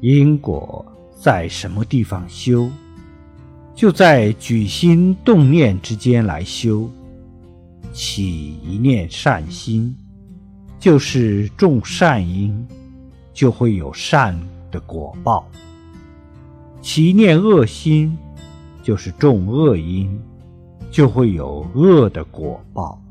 因果在什么地方修？就在举心动念之间来修。起一念善心，就是种善因，就会有善的果报；起一念恶心，就是种恶因，就会有恶的果报。